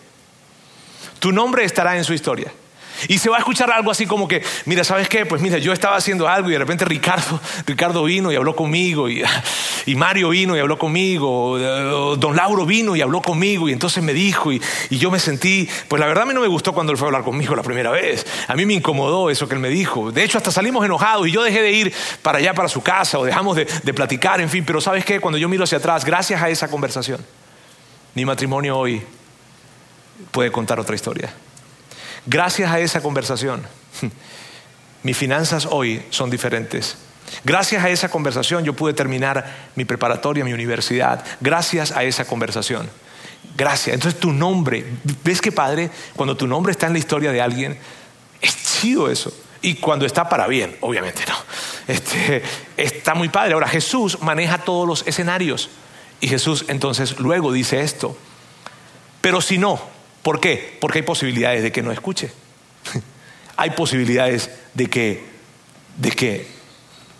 Tu nombre estará en su historia. Y se va a escuchar algo así como que, mira, ¿sabes qué? Pues mira, yo estaba haciendo algo y de repente Ricardo, Ricardo vino y habló conmigo, y, Mario vino y habló conmigo, Don Lauro vino y habló conmigo, y entonces me dijo, y, y, yo me sentí, pues la verdad a mí no me gustó cuando él fue a hablar conmigo la primera vez, a mí me incomodó eso que él me dijo, de hecho hasta salimos enojados y yo dejé de ir para allá, para su casa, o dejamos de, de platicar, en fin, pero ¿sabes qué? Cuando yo miro hacia atrás, gracias a esa conversación, mi matrimonio hoy puede contar otra historia. Gracias a esa conversación, <laughs> mis finanzas hoy son diferentes. Gracias a esa conversación yo pude terminar mi preparatoria, mi universidad. Gracias a esa conversación. Gracias. Entonces tu nombre, ¿ves qué padre? Cuando tu nombre está en la historia de alguien, es chido eso. Y cuando está para bien, obviamente no. Este, está muy padre. Ahora Jesús maneja todos los escenarios. Y Jesús entonces luego dice esto. Pero si no, ¿Por qué? Porque hay posibilidades de que no escuche. <laughs> hay posibilidades de que, de que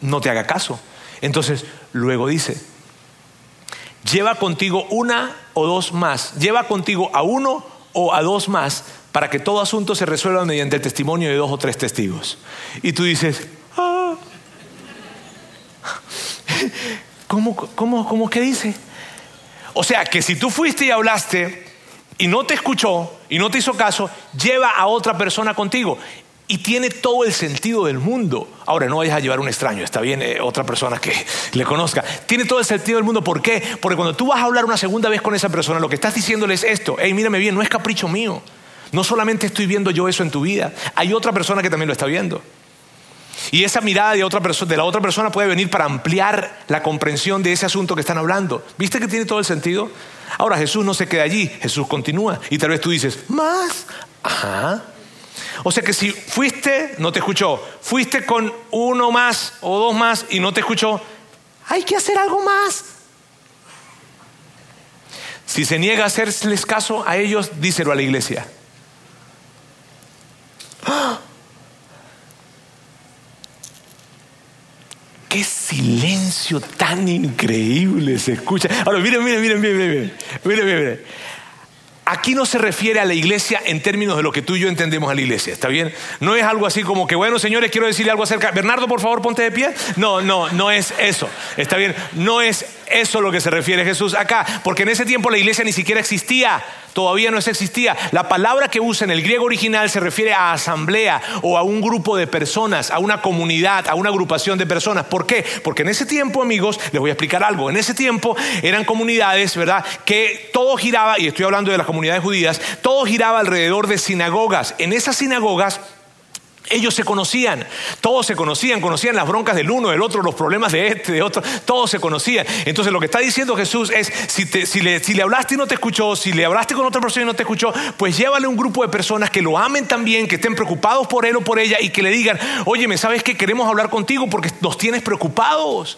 no te haga caso. Entonces, luego dice, lleva contigo una o dos más, lleva contigo a uno o a dos más para que todo asunto se resuelva mediante el testimonio de dos o tres testigos. Y tú dices, ah, <laughs> ¿cómo, cómo, cómo qué dice? O sea, que si tú fuiste y hablaste y no te escuchó y no te hizo caso, lleva a otra persona contigo. Y tiene todo el sentido del mundo. Ahora, no vayas a llevar un extraño, está bien, eh, otra persona que le conozca. Tiene todo el sentido del mundo. ¿Por qué? Porque cuando tú vas a hablar una segunda vez con esa persona, lo que estás diciéndole es esto. Hey, mírame bien, no es capricho mío. No solamente estoy viendo yo eso en tu vida, hay otra persona que también lo está viendo. Y esa mirada de, otra de la otra persona puede venir para ampliar la comprensión de ese asunto que están hablando. ¿Viste que tiene todo el sentido? Ahora Jesús no se queda allí, Jesús continúa. Y tal vez tú dices, ¿más? Ajá. O sea que si fuiste, no te escuchó, fuiste con uno más o dos más y no te escuchó, hay que hacer algo más. Si se niega a hacerles caso a ellos, díselo a la iglesia. ¡Ah! ¡Qué silencio tan increíble se escucha! Ahora, miren, miren, miren, miren, miren, miren, miren. Aquí no se refiere a la iglesia en términos de lo que tú y yo entendemos a la iglesia, ¿está bien? No es algo así como que, bueno, señores, quiero decirle algo acerca. Bernardo, por favor, ponte de pie. No, no, no es eso, ¿está bien? No es eso lo que se refiere Jesús acá, porque en ese tiempo la iglesia ni siquiera existía todavía no existía. La palabra que usa en el griego original se refiere a asamblea o a un grupo de personas, a una comunidad, a una agrupación de personas. ¿Por qué? Porque en ese tiempo, amigos, les voy a explicar algo. En ese tiempo eran comunidades, ¿verdad? Que todo giraba, y estoy hablando de las comunidades judías, todo giraba alrededor de sinagogas. En esas sinagogas ellos se conocían, todos se conocían, conocían las broncas del uno, del otro, los problemas de este, de otro, todos se conocían. Entonces lo que está diciendo Jesús es, si, le, si, le, hablaste y no te escuchó, si le hablaste con otra persona y no te escuchó, pues llévale un grupo de personas que lo amen también, que estén preocupados por él o por ella y que le digan, oye, ¿me sabes que queremos hablar contigo porque nos tienes preocupados?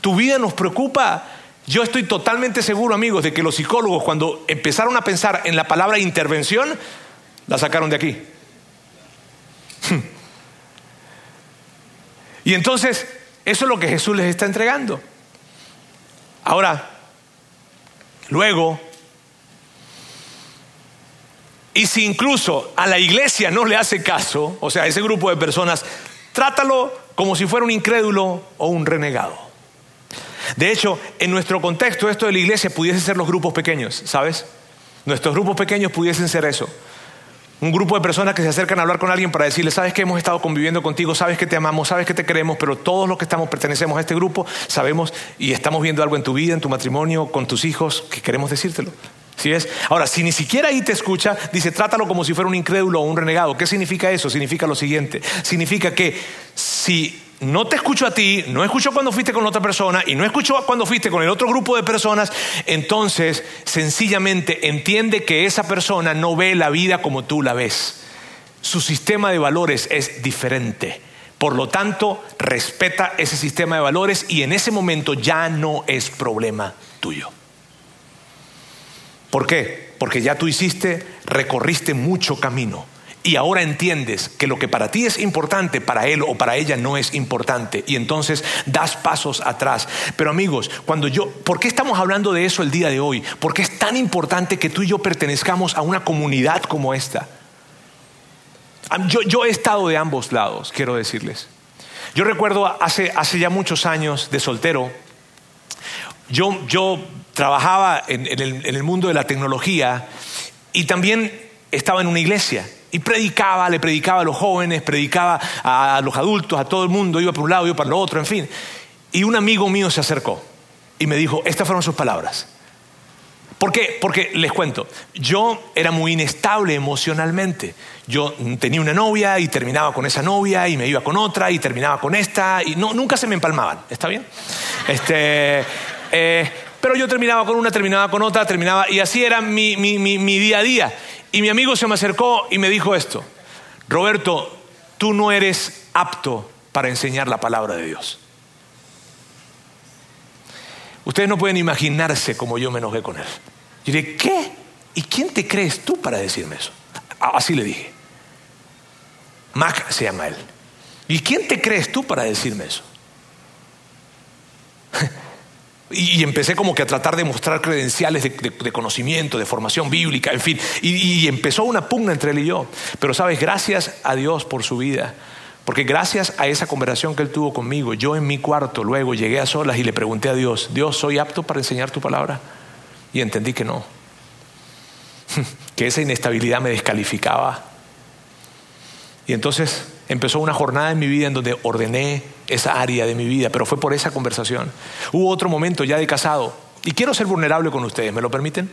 Tu vida nos preocupa. Yo estoy totalmente seguro, amigos, de que los psicólogos cuando empezaron a pensar en la palabra intervención, la sacaron de aquí. Y entonces, eso es lo que Jesús les está entregando. Ahora, luego, y si incluso a la iglesia no le hace caso, o sea, ese grupo de personas, trátalo como si fuera un incrédulo o un renegado. De hecho, en nuestro contexto, esto de la iglesia pudiese ser los grupos pequeños, ¿sabes? Nuestros grupos pequeños pudiesen ser eso. Un grupo de personas que se acercan a hablar con alguien para decirle, sabes que hemos estado conviviendo contigo, sabes que te amamos, sabes que te queremos, pero todos los que estamos pertenecemos a este grupo sabemos y estamos viendo algo en tu vida, en tu matrimonio, con tus hijos, que queremos decírtelo. ¿Sí es? Ahora, si ni siquiera ahí te escucha, dice, trátalo como si fuera un incrédulo o un renegado. ¿Qué significa eso? Significa lo siguiente. Significa que si no te escucho a ti, no escucho cuando fuiste con otra persona y no escucho cuando fuiste con el otro grupo de personas, entonces sencillamente entiende que esa persona no ve la vida como tú la ves. Su sistema de valores es diferente. Por lo tanto, respeta ese sistema de valores y en ese momento ya no es problema tuyo. ¿Por qué? Porque ya tú hiciste, recorriste mucho camino y ahora entiendes que lo que para ti es importante, para él o para ella no es importante. Y entonces das pasos atrás. Pero amigos, cuando yo, ¿por qué estamos hablando de eso el día de hoy? ¿Por qué es tan importante que tú y yo pertenezcamos a una comunidad como esta? Yo, yo he estado de ambos lados, quiero decirles. Yo recuerdo hace, hace ya muchos años de soltero, yo, yo trabajaba en, el, en el mundo de la tecnología y también estaba en una iglesia y predicaba, le predicaba a los jóvenes, predicaba a los adultos, a todo el mundo, iba por un lado, iba para el otro, en fin. Y un amigo mío se acercó y me dijo, estas fueron sus palabras. ¿Por qué? Porque les cuento, yo era muy inestable emocionalmente. Yo tenía una novia y terminaba con esa novia y me iba con otra y terminaba con esta y no, nunca se me empalmaban, ¿está bien? Este, eh, pero yo terminaba con una, terminaba con otra, terminaba y así era mi, mi día a día. Y mi amigo se me acercó y me dijo esto, Roberto, tú no eres apto para enseñar la palabra de Dios. Ustedes no pueden imaginarse cómo yo me enojé con él. Yo dije, ¿qué? ¿Y quién te crees tú para decirme eso? Así le dije. Mac se llama él. ¿Y quién te crees tú para decirme eso? Y, empecé como que a tratar de mostrar credenciales de, conocimiento, de formación bíblica, en fin. Y, y, empezó una pugna entre él y yo. Pero sabes, gracias a Dios por su vida. Porque gracias a esa conversación que él tuvo conmigo, yo en mi cuarto luego llegué a solas y le pregunté a Dios, Dios, ¿soy apto para enseñar tu palabra? Y entendí que no. <laughs> Que esa inestabilidad me descalificaba. Y entonces empezó una jornada en mi vida en donde ordené esa área de mi vida, pero fue por esa conversación. Hubo otro momento ya de casado, y quiero ser vulnerable con ustedes, ¿me lo permiten?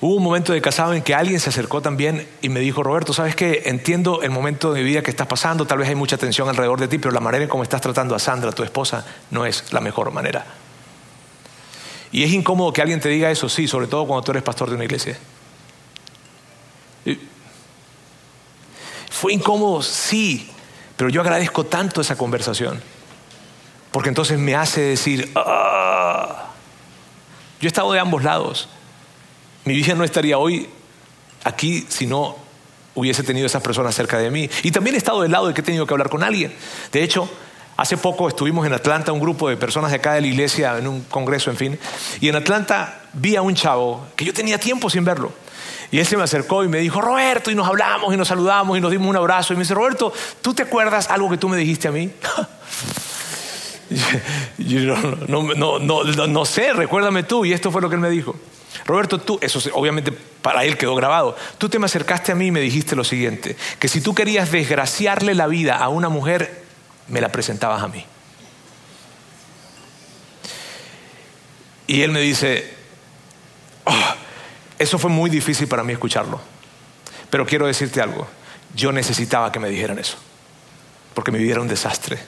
Hubo un momento de casado en que alguien se acercó también y me dijo, Roberto, ¿sabes qué? Entiendo el momento de mi vida que estás pasando, tal vez hay mucha tensión alrededor de ti, pero la manera en cómo estás tratando a Sandra, tu esposa, no es la mejor manera. Y es incómodo que alguien te diga eso, sí, sobre todo cuando tú eres pastor de una iglesia. Fue incómodo, sí, pero yo agradezco tanto esa conversación, porque entonces me hace decir, ah". yo he estado de ambos lados. Mi vida no estaría hoy aquí si no hubiese tenido esas personas cerca de mí. Y también he estado del lado de que he tenido que hablar con alguien. De hecho, hace poco estuvimos en Atlanta, un grupo de personas de acá de la iglesia, en un congreso, en fin. Y en Atlanta vi a un chavo que yo tenía tiempo sin verlo. Y él se me acercó y me dijo, Roberto, y nos hablamos y nos saludamos y nos dimos un abrazo. Y me dice, Roberto, ¿tú te acuerdas algo que tú me dijiste a mí? <laughs> no, sé, recuérdame tú. Y esto fue lo que él me dijo. Roberto, tú, eso obviamente para él quedó grabado, tú te me acercaste a mí y me dijiste lo siguiente, que si tú querías desgraciarle la vida a una mujer, me la presentabas a mí. Y él me dice, oh, eso fue muy difícil para mí escucharlo. Pero quiero decirte algo. Yo necesitaba que me dijeran eso. Porque mi vida era un desastre.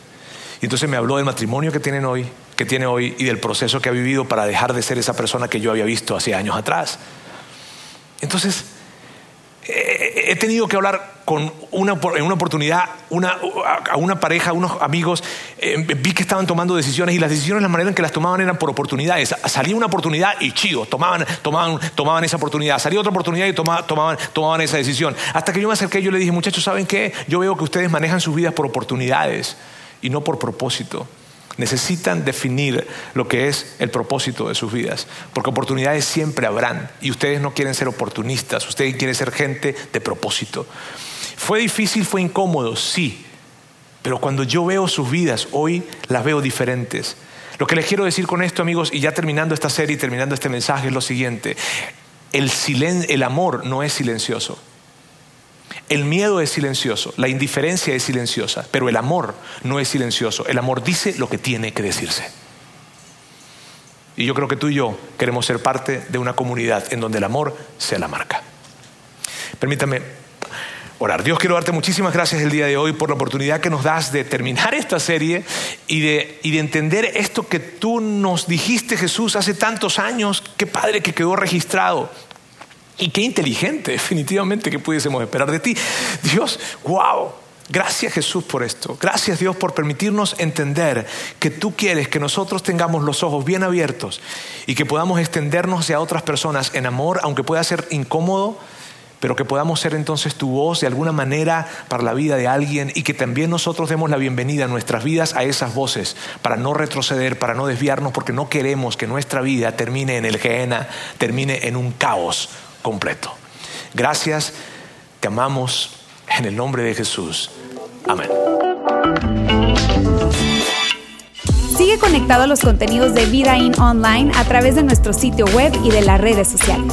Y entonces me habló del matrimonio que tienen hoy, que tiene hoy y del proceso que ha vivido para dejar de ser esa persona que yo había visto hace años atrás. Entonces, he tenido que hablar con una, en una oportunidad a una pareja, a unos amigos, eh, vi que estaban tomando decisiones y las decisiones, la manera en que las tomaban eran por oportunidades. Salía una oportunidad y chido, tomaban, tomaban, tomaban esa oportunidad. Salía otra oportunidad y tomaban, tomaban esa decisión. Hasta que yo me acerqué y yo le dije, muchachos, ¿saben qué? Yo veo que ustedes manejan sus vidas por oportunidades y no por propósito. Necesitan definir lo que es el propósito de sus vidas, porque oportunidades siempre habrán y ustedes no quieren ser oportunistas, ustedes quieren ser gente de propósito. Fue difícil, fue incómodo, sí, pero cuando yo veo sus vidas hoy las veo diferentes. Lo que les quiero decir con esto, amigos, y ya terminando esta serie terminando este mensaje, es lo siguiente. El, el amor no es silencioso. El miedo es silencioso, la indiferencia es silenciosa, pero el amor no es silencioso. El amor dice lo que tiene que decirse. Y yo creo que tú y yo queremos ser parte de una comunidad en donde el amor sea la marca. Permítame orar. Dios, quiero darte muchísimas gracias el día de hoy por la oportunidad que nos das de terminar esta serie y de, y de entender esto que tú nos dijiste, Jesús, hace tantos años. Qué padre que quedó registrado. Y qué inteligente, <laughs> definitivamente, que pudiésemos esperar de ti. Dios, wow. Gracias Jesús por esto. Gracias Dios por permitirnos entender que tú quieres que nosotros tengamos los ojos bien abiertos y que podamos extendernos hacia otras personas en amor, aunque pueda ser incómodo, pero que podamos ser entonces tu voz de alguna manera para la vida de alguien y que también nosotros demos la bienvenida en nuestras vidas a esas voces para no retroceder, para no desviarnos, porque no queremos que nuestra vida termine en el Gehenna, termine en un caos completo. Gracias, te amamos en el nombre de Jesús. Amén. Sigue conectado a los contenidos de Vida In Online a través de nuestro sitio web y de las redes sociales.